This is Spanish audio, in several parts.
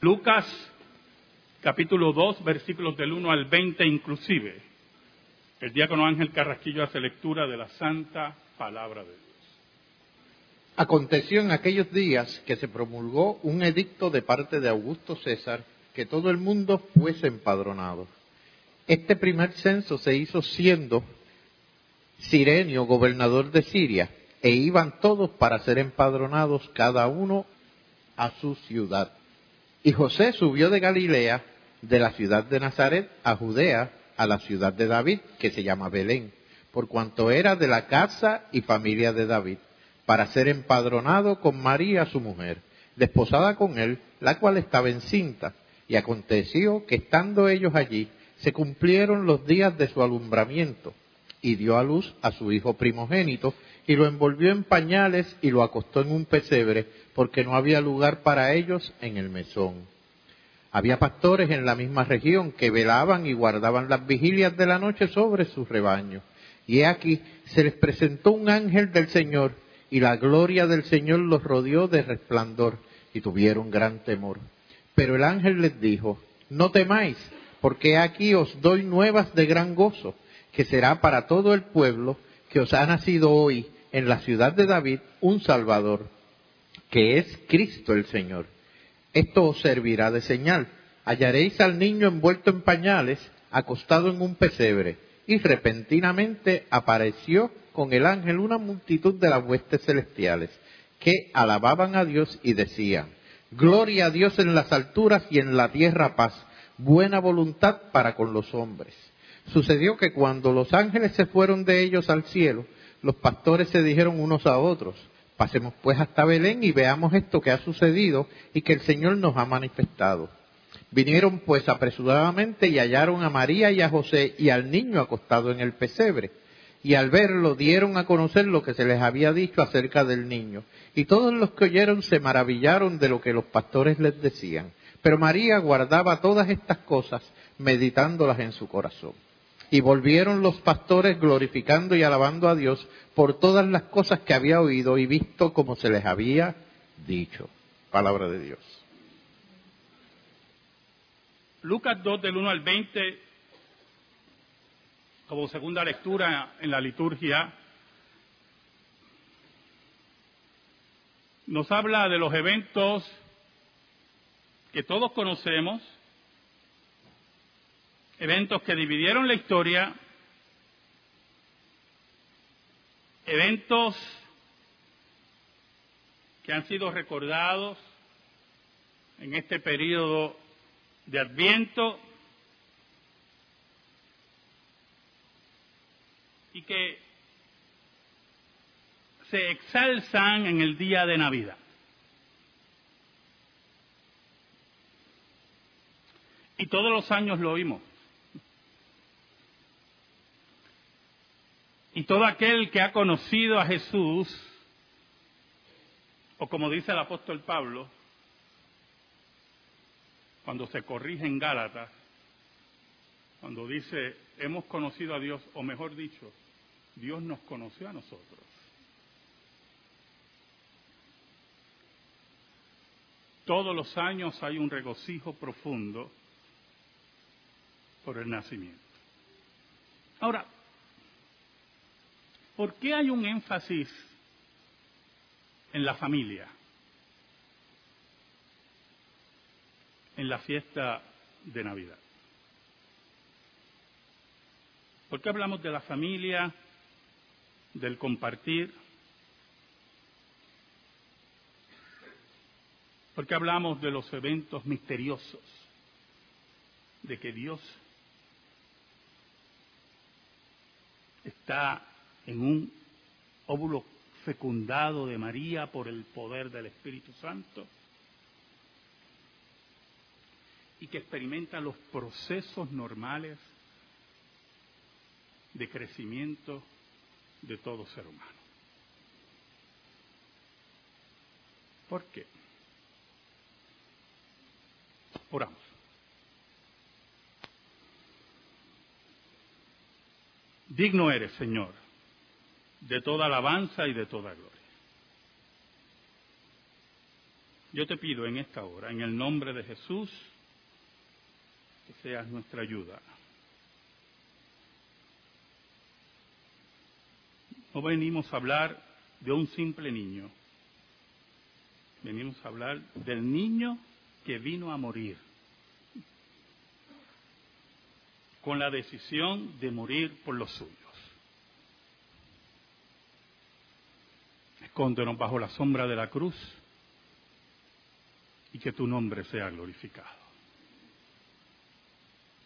Lucas capítulo 2, versículos del 1 al 20 inclusive. El diácono Ángel Carrasquillo hace lectura de la santa palabra de Dios. Aconteció en aquellos días que se promulgó un edicto de parte de Augusto César que todo el mundo fuese empadronado. Este primer censo se hizo siendo Sirenio gobernador de Siria e iban todos para ser empadronados cada uno a su ciudad. Y José subió de Galilea, de la ciudad de Nazaret, a Judea, a la ciudad de David, que se llama Belén, por cuanto era de la casa y familia de David, para ser empadronado con María su mujer, desposada con él, la cual estaba encinta. Y aconteció que estando ellos allí, se cumplieron los días de su alumbramiento, y dio a luz a su hijo primogénito, y lo envolvió en pañales y lo acostó en un pesebre, porque no había lugar para ellos en el mesón. Había pastores en la misma región que velaban y guardaban las vigilias de la noche sobre sus rebaños. Y he aquí se les presentó un ángel del Señor, y la gloria del Señor los rodeó de resplandor, y tuvieron gran temor. Pero el ángel les dijo, no temáis, porque aquí os doy nuevas de gran gozo, que será para todo el pueblo, que os ha nacido hoy en la ciudad de David un Salvador, que es Cristo el Señor. Esto os servirá de señal. Hallaréis al niño envuelto en pañales, acostado en un pesebre. Y repentinamente apareció con el ángel una multitud de las huestes celestiales, que alababan a Dios y decían, Gloria a Dios en las alturas y en la tierra paz, buena voluntad para con los hombres. Sucedió que cuando los ángeles se fueron de ellos al cielo, los pastores se dijeron unos a otros, pasemos pues hasta Belén y veamos esto que ha sucedido y que el Señor nos ha manifestado. Vinieron pues apresuradamente y hallaron a María y a José y al niño acostado en el pesebre. Y al verlo dieron a conocer lo que se les había dicho acerca del niño. Y todos los que oyeron se maravillaron de lo que los pastores les decían. Pero María guardaba todas estas cosas, meditándolas en su corazón. Y volvieron los pastores glorificando y alabando a Dios por todas las cosas que había oído y visto como se les había dicho. Palabra de Dios. Lucas 2 del 1 al 20, como segunda lectura en la liturgia, nos habla de los eventos que todos conocemos, eventos que dividieron la historia, eventos que han sido recordados en este periodo de Adviento y que se exalzan en el día de Navidad. Y todos los años lo oímos. Y todo aquel que ha conocido a Jesús, o como dice el apóstol Pablo, cuando se corrige en Gálatas, cuando dice, hemos conocido a Dios, o mejor dicho, Dios nos conoció a nosotros. Todos los años hay un regocijo profundo por el nacimiento. Ahora, ¿Por qué hay un énfasis en la familia? En la fiesta de Navidad. ¿Por qué hablamos de la familia, del compartir? ¿Por qué hablamos de los eventos misteriosos? De que Dios está en un óvulo fecundado de María por el poder del Espíritu Santo y que experimenta los procesos normales de crecimiento de todo ser humano. ¿Por qué? Oramos. Digno eres, Señor de toda alabanza y de toda gloria. Yo te pido en esta hora, en el nombre de Jesús, que seas nuestra ayuda. No venimos a hablar de un simple niño. Venimos a hablar del niño que vino a morir. Con la decisión de morir por los suyos. Escóndenos bajo la sombra de la cruz y que tu nombre sea glorificado.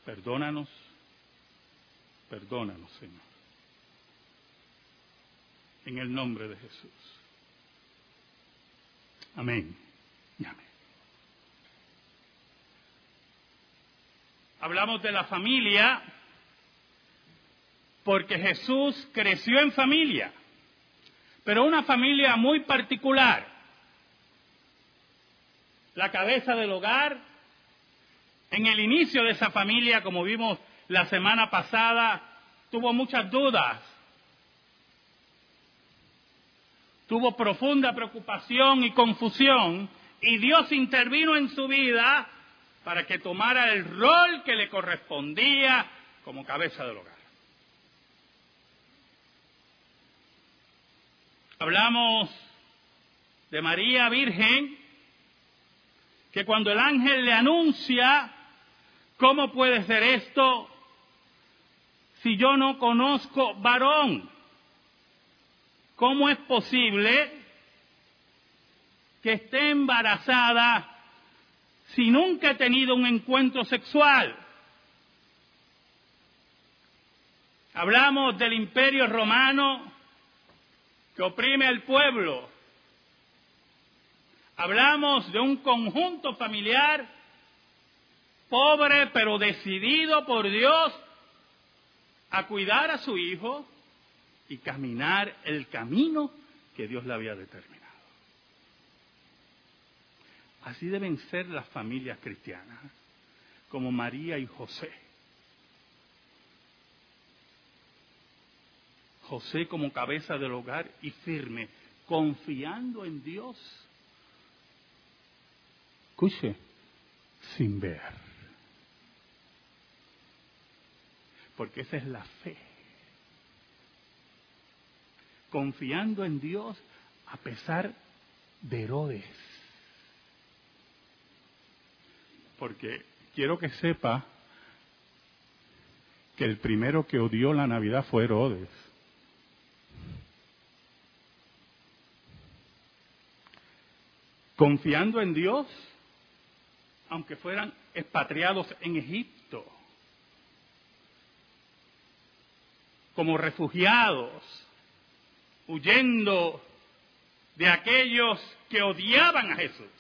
Perdónanos, perdónanos, Señor. En el nombre de Jesús. Amén y amén. Hablamos de la familia porque Jesús creció en familia, pero una familia muy particular. La cabeza del hogar, en el inicio de esa familia, como vimos la semana pasada, tuvo muchas dudas, tuvo profunda preocupación y confusión y Dios intervino en su vida para que tomara el rol que le correspondía como cabeza del hogar. Hablamos de María Virgen, que cuando el ángel le anuncia, ¿cómo puede ser esto si yo no conozco varón? ¿Cómo es posible que esté embarazada si nunca he tenido un encuentro sexual? Hablamos del imperio romano oprime al pueblo. Hablamos de un conjunto familiar pobre pero decidido por Dios a cuidar a su hijo y caminar el camino que Dios le había determinado. Así deben ser las familias cristianas, como María y José. José como cabeza del hogar y firme, confiando en Dios. Escuche, sin ver. Porque esa es la fe confiando en Dios a pesar de Herodes. Porque quiero que sepa que el primero que odió la Navidad fue Herodes. Confiando en Dios, aunque fueran expatriados en Egipto, como refugiados, huyendo de aquellos que odiaban a Jesús.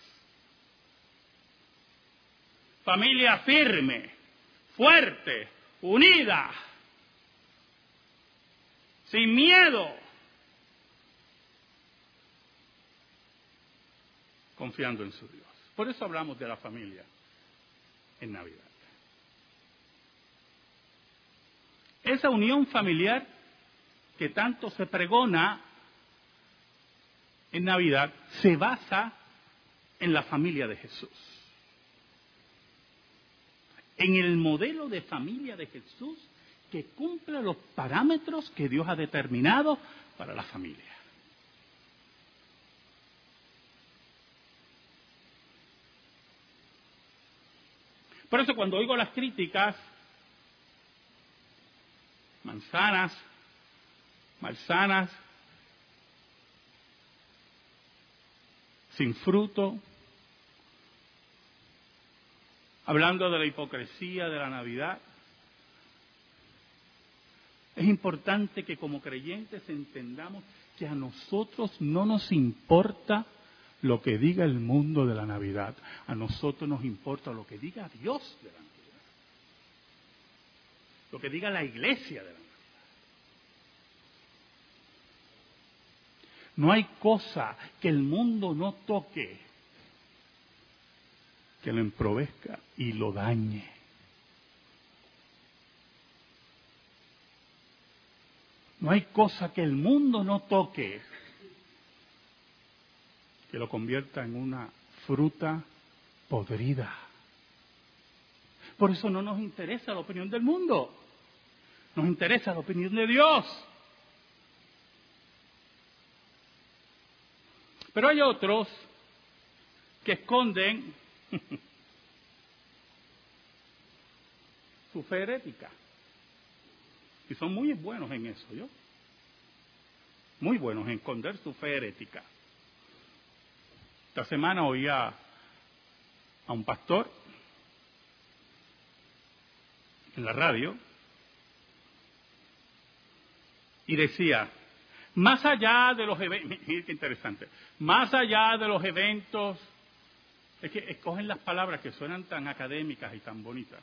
Familia firme, fuerte, unida, sin miedo, confiando en su Dios. Por eso hablamos de la familia en Navidad. Esa unión familiar que tanto se pregona en Navidad se basa en la familia de Jesús. En el modelo de familia de Jesús que cumple los parámetros que Dios ha determinado para la familia. Por eso cuando oigo las críticas, manzanas, malsanas, sin fruto, hablando de la hipocresía de la Navidad. Es importante que como creyentes entendamos que a nosotros no nos importa lo que diga el mundo de la Navidad, a nosotros nos importa lo que diga Dios de la Navidad, lo que diga la iglesia de la Navidad. No hay cosa que el mundo no toque que lo emprovezca y lo dañe. No hay cosa que el mundo no toque que lo convierta en una fruta podrida. Por eso no nos interesa la opinión del mundo, nos interesa la opinión de Dios. Pero hay otros que esconden su fe herética. Y son muy buenos en eso, ¿yo? Muy buenos en esconder su fe herética. Esta semana oía a un pastor en la radio y decía, más allá de los eventos, qué interesante, más allá de los eventos, es que escogen las palabras que suenan tan académicas y tan bonitas.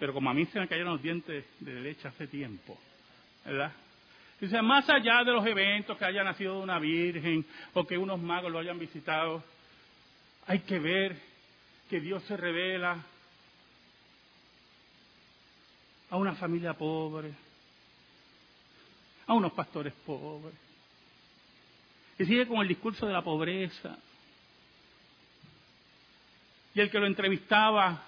Pero como a mí se me cayeron los dientes de leche hace tiempo, ¿verdad? Dice, más allá de los eventos que haya nacido una virgen o que unos magos lo hayan visitado, hay que ver que Dios se revela a una familia pobre, a unos pastores pobres. Y sigue con el discurso de la pobreza. Y el que lo entrevistaba,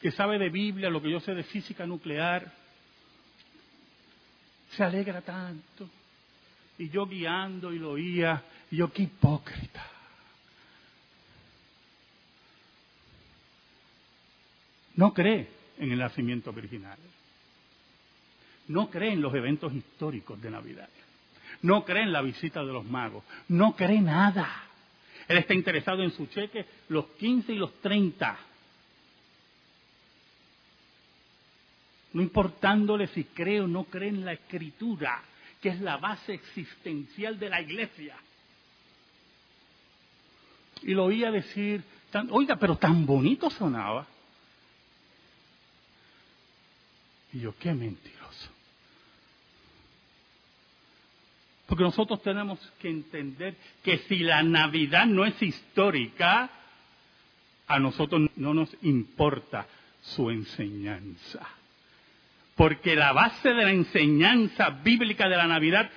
que sabe de Biblia, lo que yo sé de física nuclear, se alegra tanto. Y yo guiando y lo oía, y yo qué hipócrita. No cree en el nacimiento virginal. No cree en los eventos históricos de Navidad. No cree en la visita de los magos. No cree nada. Él está interesado en su cheque los 15 y los 30. No importándole si cree o no cree en la escritura, que es la base existencial de la iglesia. Y lo oía decir, oiga, pero tan bonito sonaba. Y yo, qué mentiroso. Porque nosotros tenemos que entender que si la Navidad no es histórica, a nosotros no nos importa su enseñanza. Porque la base de la enseñanza bíblica de la Navidad,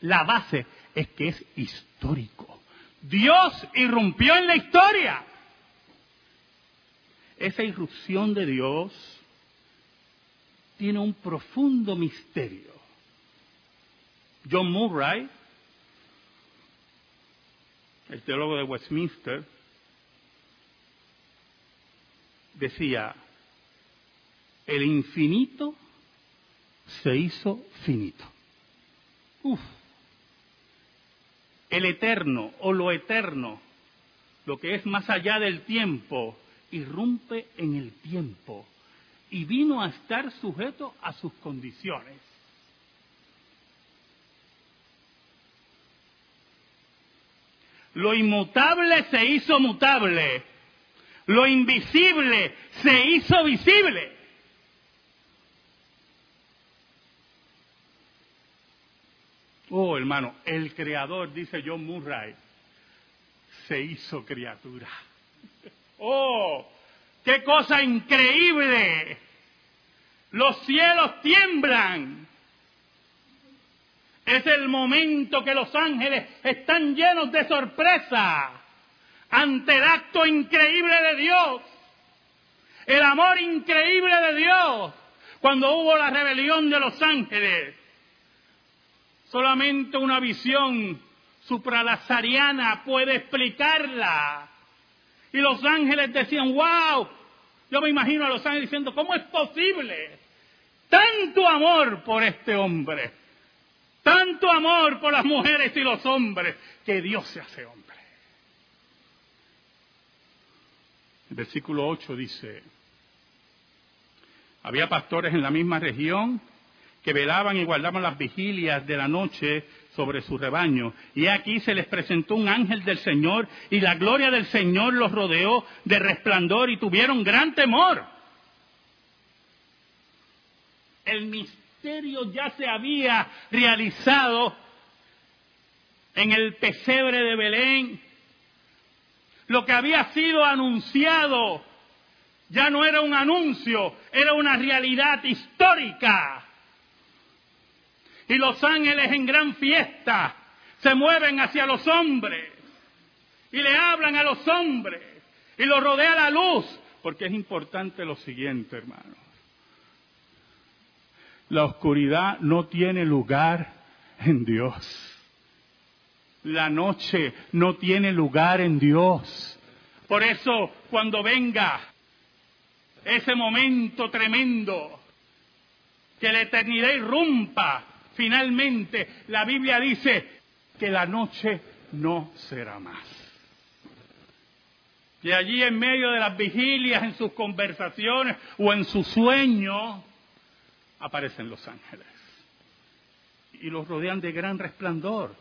la base es que es histórico. Dios irrumpió en la historia. Esa irrupción de Dios tiene un profundo misterio. John Murray, el teólogo de Westminster, decía, el infinito se hizo finito. Uf. El eterno o lo eterno, lo que es más allá del tiempo, irrumpe en el tiempo y vino a estar sujeto a sus condiciones. Lo inmutable se hizo mutable, lo invisible se hizo visible. Oh, hermano, el creador, dice John Murray, se hizo criatura. Oh, qué cosa increíble. Los cielos tiemblan. Es el momento que los ángeles están llenos de sorpresa ante el acto increíble de Dios. El amor increíble de Dios. Cuando hubo la rebelión de los ángeles Solamente una visión supralazariana puede explicarla. Y los ángeles decían, wow, yo me imagino a los ángeles diciendo, ¿cómo es posible? Tanto amor por este hombre, tanto amor por las mujeres y los hombres, que Dios se hace hombre. El versículo 8 dice, había pastores en la misma región que velaban y guardaban las vigilias de la noche sobre su rebaño. Y aquí se les presentó un ángel del Señor y la gloria del Señor los rodeó de resplandor y tuvieron gran temor. El misterio ya se había realizado en el pesebre de Belén. Lo que había sido anunciado ya no era un anuncio, era una realidad histórica y los ángeles en gran fiesta se mueven hacia los hombres y le hablan a los hombres y los rodea la luz, porque es importante lo siguiente, hermanos. La oscuridad no tiene lugar en Dios. La noche no tiene lugar en Dios. Por eso, cuando venga ese momento tremendo, que la eternidad irrumpa, finalmente la Biblia dice que la noche no será más. Y allí en medio de las vigilias, en sus conversaciones o en su sueño, aparecen los ángeles. Y los rodean de gran resplandor.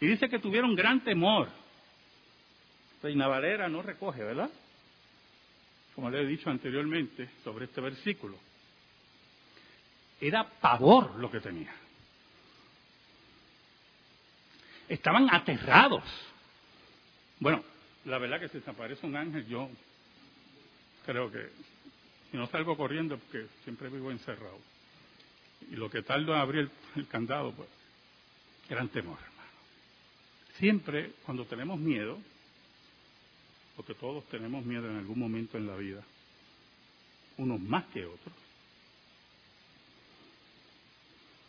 Y dice que tuvieron gran temor. Reina Valera no recoge, ¿verdad? Como le he dicho anteriormente sobre este versículo. Era pavor lo que tenía. Estaban aterrados. Bueno, la verdad que si se aparece un ángel, yo creo que si no salgo corriendo porque siempre vivo encerrado. Y lo que tardo en abrir el, el candado, pues, gran temor. Siempre cuando tenemos miedo, porque todos tenemos miedo en algún momento en la vida, unos más que otros,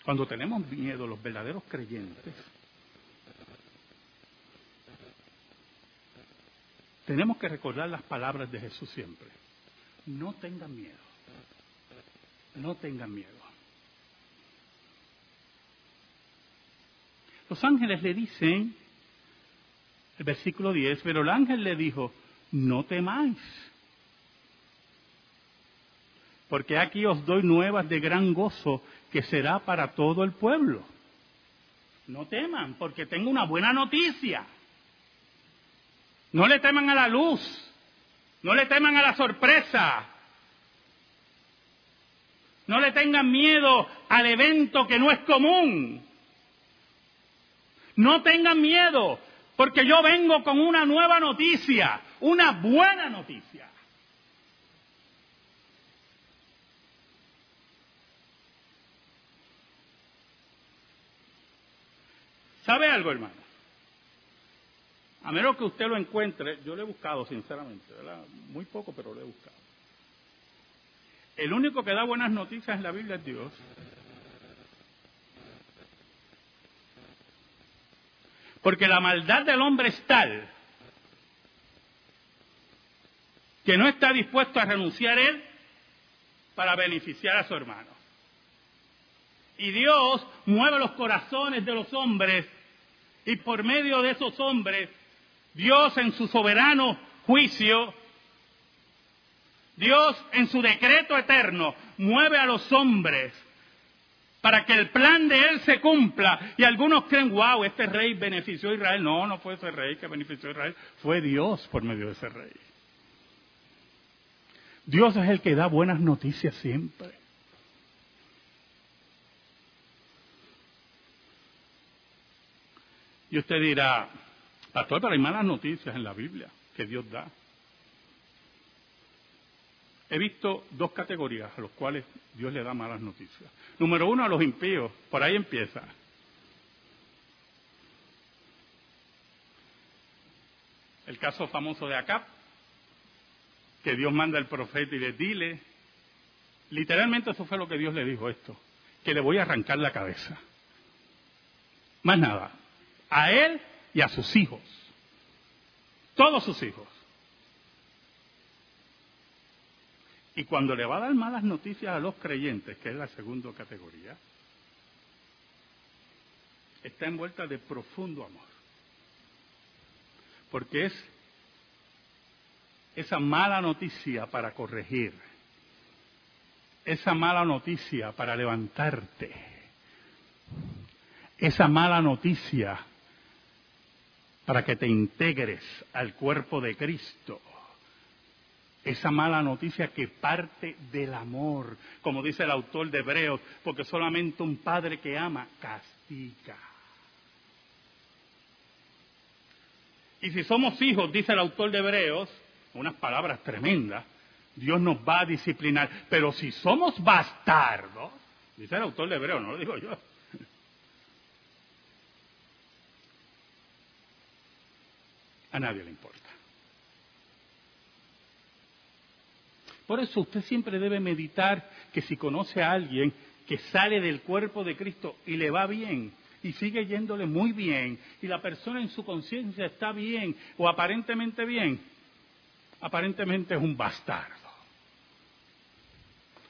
cuando tenemos miedo los verdaderos creyentes, tenemos que recordar las palabras de Jesús siempre. No tengan miedo. No tengan miedo. Los ángeles le dicen el versículo 10, pero el ángel le dijo, no temáis, porque aquí os doy nuevas de gran gozo que será para todo el pueblo. No teman, porque tengo una buena noticia. No le teman a la luz, no le teman a la sorpresa, no le tengan miedo al evento que no es común. No tengan miedo, porque yo vengo con una nueva noticia, una buena noticia. ¿Sabe algo, hermano? A menos que usted lo encuentre, yo lo he buscado sinceramente, ¿verdad? Muy poco, pero lo he buscado. El único que da buenas noticias en la Biblia es Dios. Porque la maldad del hombre es tal que no está dispuesto a renunciar él para beneficiar a su hermano. Y Dios mueve los corazones de los hombres y por medio de esos hombres, Dios en su soberano juicio, Dios en su decreto eterno, mueve a los hombres para que el plan de Él se cumpla. Y algunos creen, wow, este rey benefició a Israel. No, no fue ese rey que benefició a Israel, fue Dios por medio de ese rey. Dios es el que da buenas noticias siempre. Y usted dirá, pastor, pero hay malas noticias en la Biblia que Dios da. He visto dos categorías a los cuales Dios le da malas noticias. Número uno, a los impíos. Por ahí empieza. El caso famoso de Acab, que Dios manda al profeta y le dile, literalmente eso fue lo que Dios le dijo esto, que le voy a arrancar la cabeza. Más nada, a él y a sus hijos, todos sus hijos. Y cuando le va a dar malas noticias a los creyentes, que es la segunda categoría, está envuelta de profundo amor. Porque es esa mala noticia para corregir, esa mala noticia para levantarte, esa mala noticia para que te integres al cuerpo de Cristo esa mala noticia que parte del amor, como dice el autor de Hebreos, porque solamente un padre que ama castiga. Y si somos hijos, dice el autor de Hebreos, unas palabras tremendas, Dios nos va a disciplinar. Pero si somos bastardos, dice el autor de Hebreos, no lo digo yo. A nadie le importa. Por eso usted siempre debe meditar que si conoce a alguien que sale del cuerpo de Cristo y le va bien y sigue yéndole muy bien y la persona en su conciencia está bien o aparentemente bien, aparentemente es un bastardo.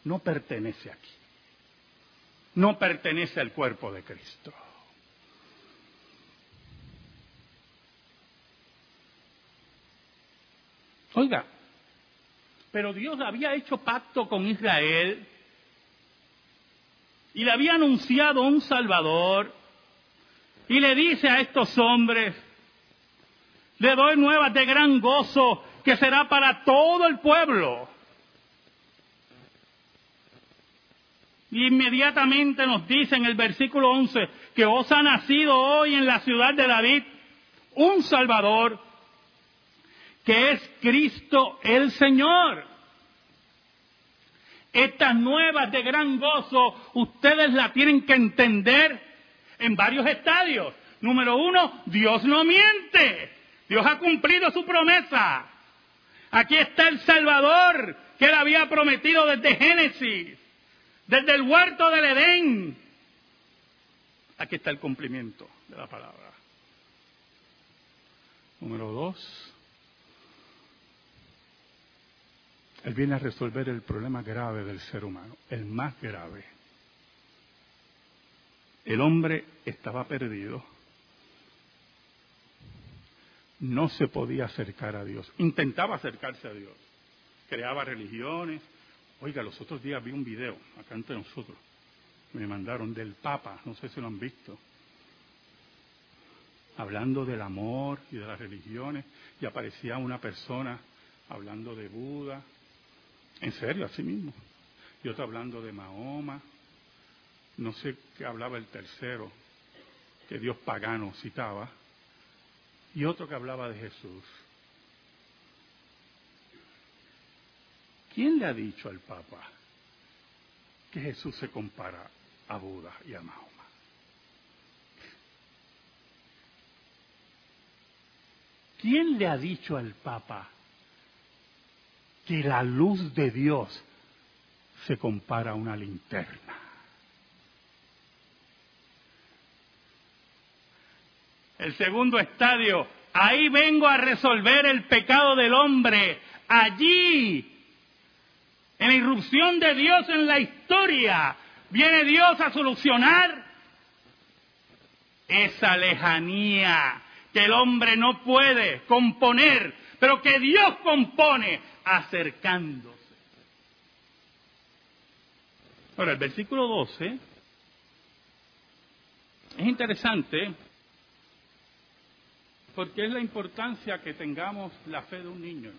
No pertenece aquí. No pertenece al cuerpo de Cristo. Oiga, pero Dios había hecho pacto con Israel y le había anunciado un Salvador y le dice a estos hombres, le doy nuevas de gran gozo que será para todo el pueblo. Y inmediatamente nos dice en el versículo 11 que os ha nacido hoy en la ciudad de David un Salvador que es Cristo el Señor. Estas nuevas de gran gozo, ustedes la tienen que entender en varios estadios. Número uno, Dios no miente. Dios ha cumplido su promesa. Aquí está el Salvador que él había prometido desde Génesis, desde el huerto del Edén. Aquí está el cumplimiento de la palabra. Número dos, Él viene a resolver el problema grave del ser humano, el más grave. El hombre estaba perdido, no se podía acercar a Dios, intentaba acercarse a Dios, creaba religiones. Oiga, los otros días vi un video, acá entre nosotros, me mandaron del Papa, no sé si lo han visto, hablando del amor y de las religiones, y aparecía una persona hablando de Buda, en serio, así mismo. Y otro hablando de Mahoma. No sé qué hablaba el tercero, que Dios pagano citaba. Y otro que hablaba de Jesús. ¿Quién le ha dicho al Papa que Jesús se compara a Buda y a Mahoma? ¿Quién le ha dicho al Papa que la luz de Dios se compara a una linterna. El segundo estadio, ahí vengo a resolver el pecado del hombre, allí, en la irrupción de Dios en la historia, viene Dios a solucionar esa lejanía que el hombre no puede componer, pero que Dios compone acercándose. Ahora, el versículo 12 es interesante porque es la importancia que tengamos la fe de un niño.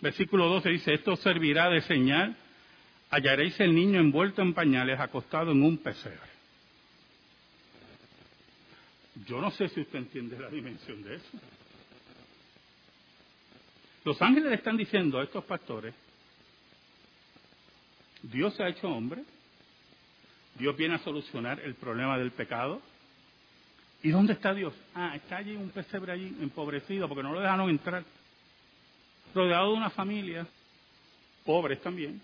Versículo 12 dice, esto servirá de señal, hallaréis el niño envuelto en pañales, acostado en un pesebre. Yo no sé si usted entiende la dimensión de eso. Los ángeles le están diciendo a estos pastores, Dios se ha hecho hombre, Dios viene a solucionar el problema del pecado. ¿Y dónde está Dios? Ah, está allí un pesebre allí, empobrecido, porque no lo dejaron entrar. Rodeado de una familia, pobres también.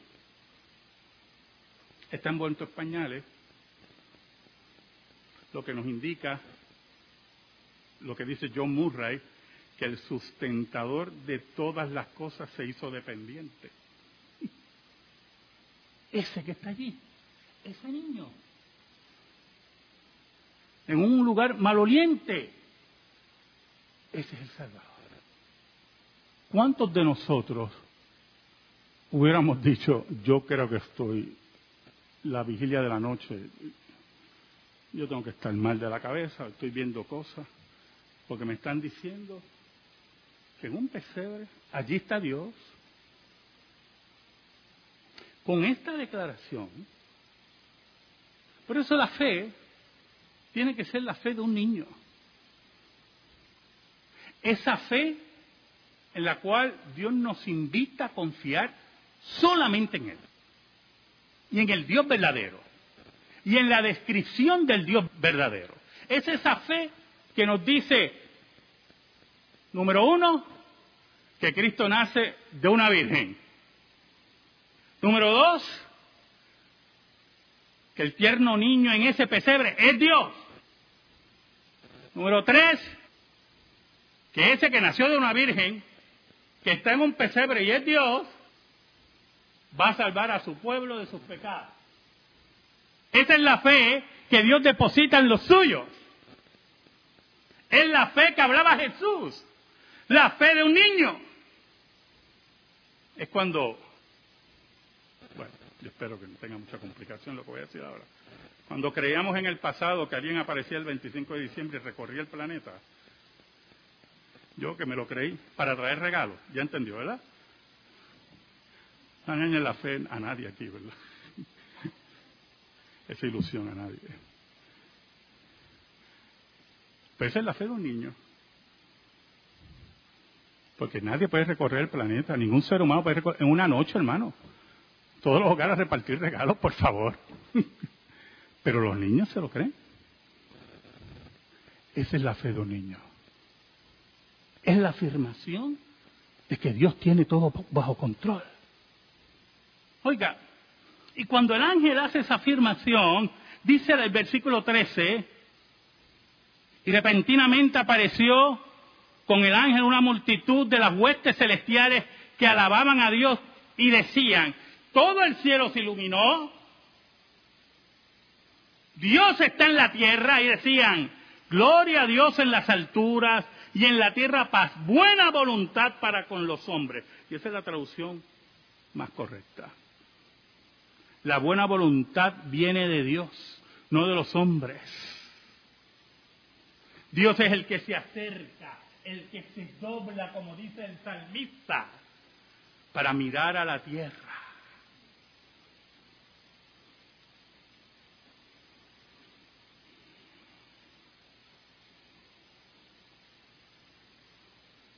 Está envuelto en pañales, lo que nos indica lo que dice John Murray, que el sustentador de todas las cosas se hizo dependiente. Ese que está allí, ese niño, en un lugar maloliente, ese es el Salvador. ¿Cuántos de nosotros hubiéramos dicho, yo creo que estoy la vigilia de la noche, yo tengo que estar mal de la cabeza, estoy viendo cosas, porque me están diciendo en un pesebre, allí está Dios. Con esta declaración, por eso la fe tiene que ser la fe de un niño. Esa fe en la cual Dios nos invita a confiar solamente en Él. Y en el Dios verdadero. Y en la descripción del Dios verdadero. Es esa fe que nos dice, Número uno, que Cristo nace de una virgen. Número dos, que el tierno niño en ese pesebre es Dios. Número tres, que ese que nació de una virgen, que está en un pesebre y es Dios, va a salvar a su pueblo de sus pecados. Esa es la fe que Dios deposita en los suyos. Es la fe que hablaba Jesús, la fe de un niño. Es cuando, bueno, yo espero que no tenga mucha complicación lo que voy a decir ahora. Cuando creíamos en el pasado que alguien aparecía el 25 de diciembre y recorría el planeta, yo que me lo creí, para traer regalos, ya entendió, ¿verdad? No engañen la fe a nadie aquí, ¿verdad? Esa ilusión a nadie. Pero esa es la fe de un niño. Porque nadie puede recorrer el planeta, ningún ser humano puede recorrer en una noche, hermano. Todos los hogares repartir regalos, por favor. Pero los niños se lo creen. Esa es la fe de un niño. Es la afirmación de que Dios tiene todo bajo control. Oiga, y cuando el ángel hace esa afirmación, dice el versículo 13, y repentinamente apareció con el ángel una multitud de las huestes celestiales que alababan a Dios y decían, todo el cielo se iluminó, Dios está en la tierra y decían, gloria a Dios en las alturas y en la tierra paz, buena voluntad para con los hombres. Y esa es la traducción más correcta. La buena voluntad viene de Dios, no de los hombres. Dios es el que se acerca, el que se dobla, como dice el salmista, para mirar a la tierra.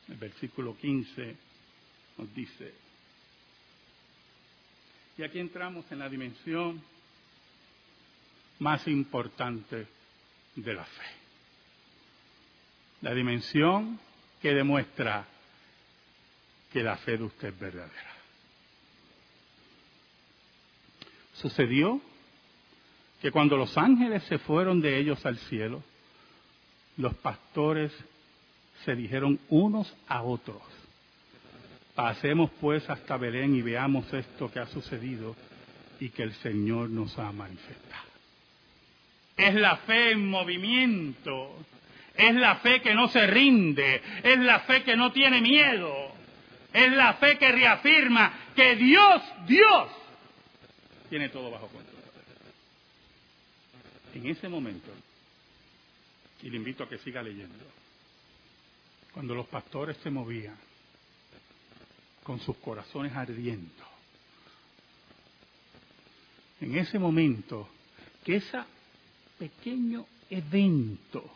El versículo 15 nos dice, y aquí entramos en la dimensión más importante de la fe. La dimensión que demuestra que la fe de usted es verdadera. Sucedió que cuando los ángeles se fueron de ellos al cielo, los pastores se dijeron unos a otros, Pasemos pues hasta Belén y veamos esto que ha sucedido y que el Señor nos ha manifestado. Es la fe en movimiento, es la fe que no se rinde, es la fe que no tiene miedo, es la fe que reafirma que Dios, Dios, tiene todo bajo control. En ese momento, y le invito a que siga leyendo, cuando los pastores se movían, con sus corazones ardiendo. En ese momento, que ese pequeño evento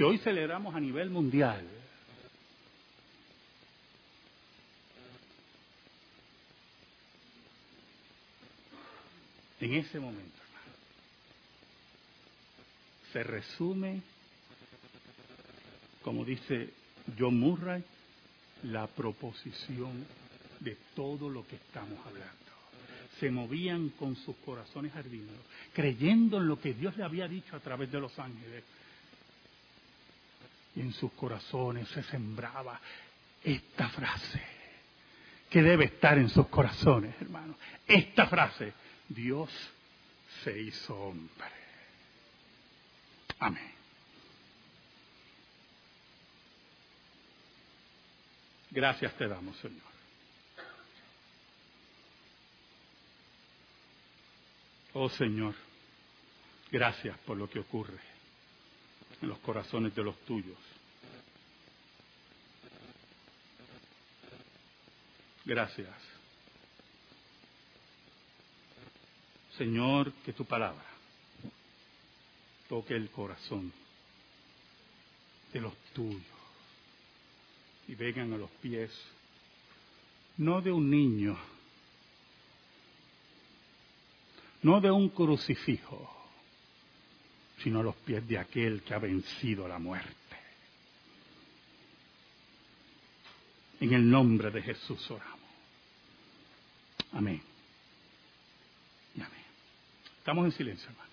que hoy celebramos a nivel mundial, en ese momento, se resume, como dice John Murray, la proposición de todo lo que estamos hablando. Se movían con sus corazones ardiendo, creyendo en lo que Dios le había dicho a través de los ángeles. Y en sus corazones se sembraba esta frase, que debe estar en sus corazones, hermanos. Esta frase, Dios se hizo hombre. Amén. Gracias te damos, Señor. Oh Señor, gracias por lo que ocurre en los corazones de los tuyos. Gracias. Señor, que tu palabra toque el corazón de los tuyos y vengan a los pies, no de un niño, no de un crucifijo, sino los pies de aquel que ha vencido la muerte. En el nombre de Jesús oramos. Amén. Y amén. Estamos en silencio, hermano.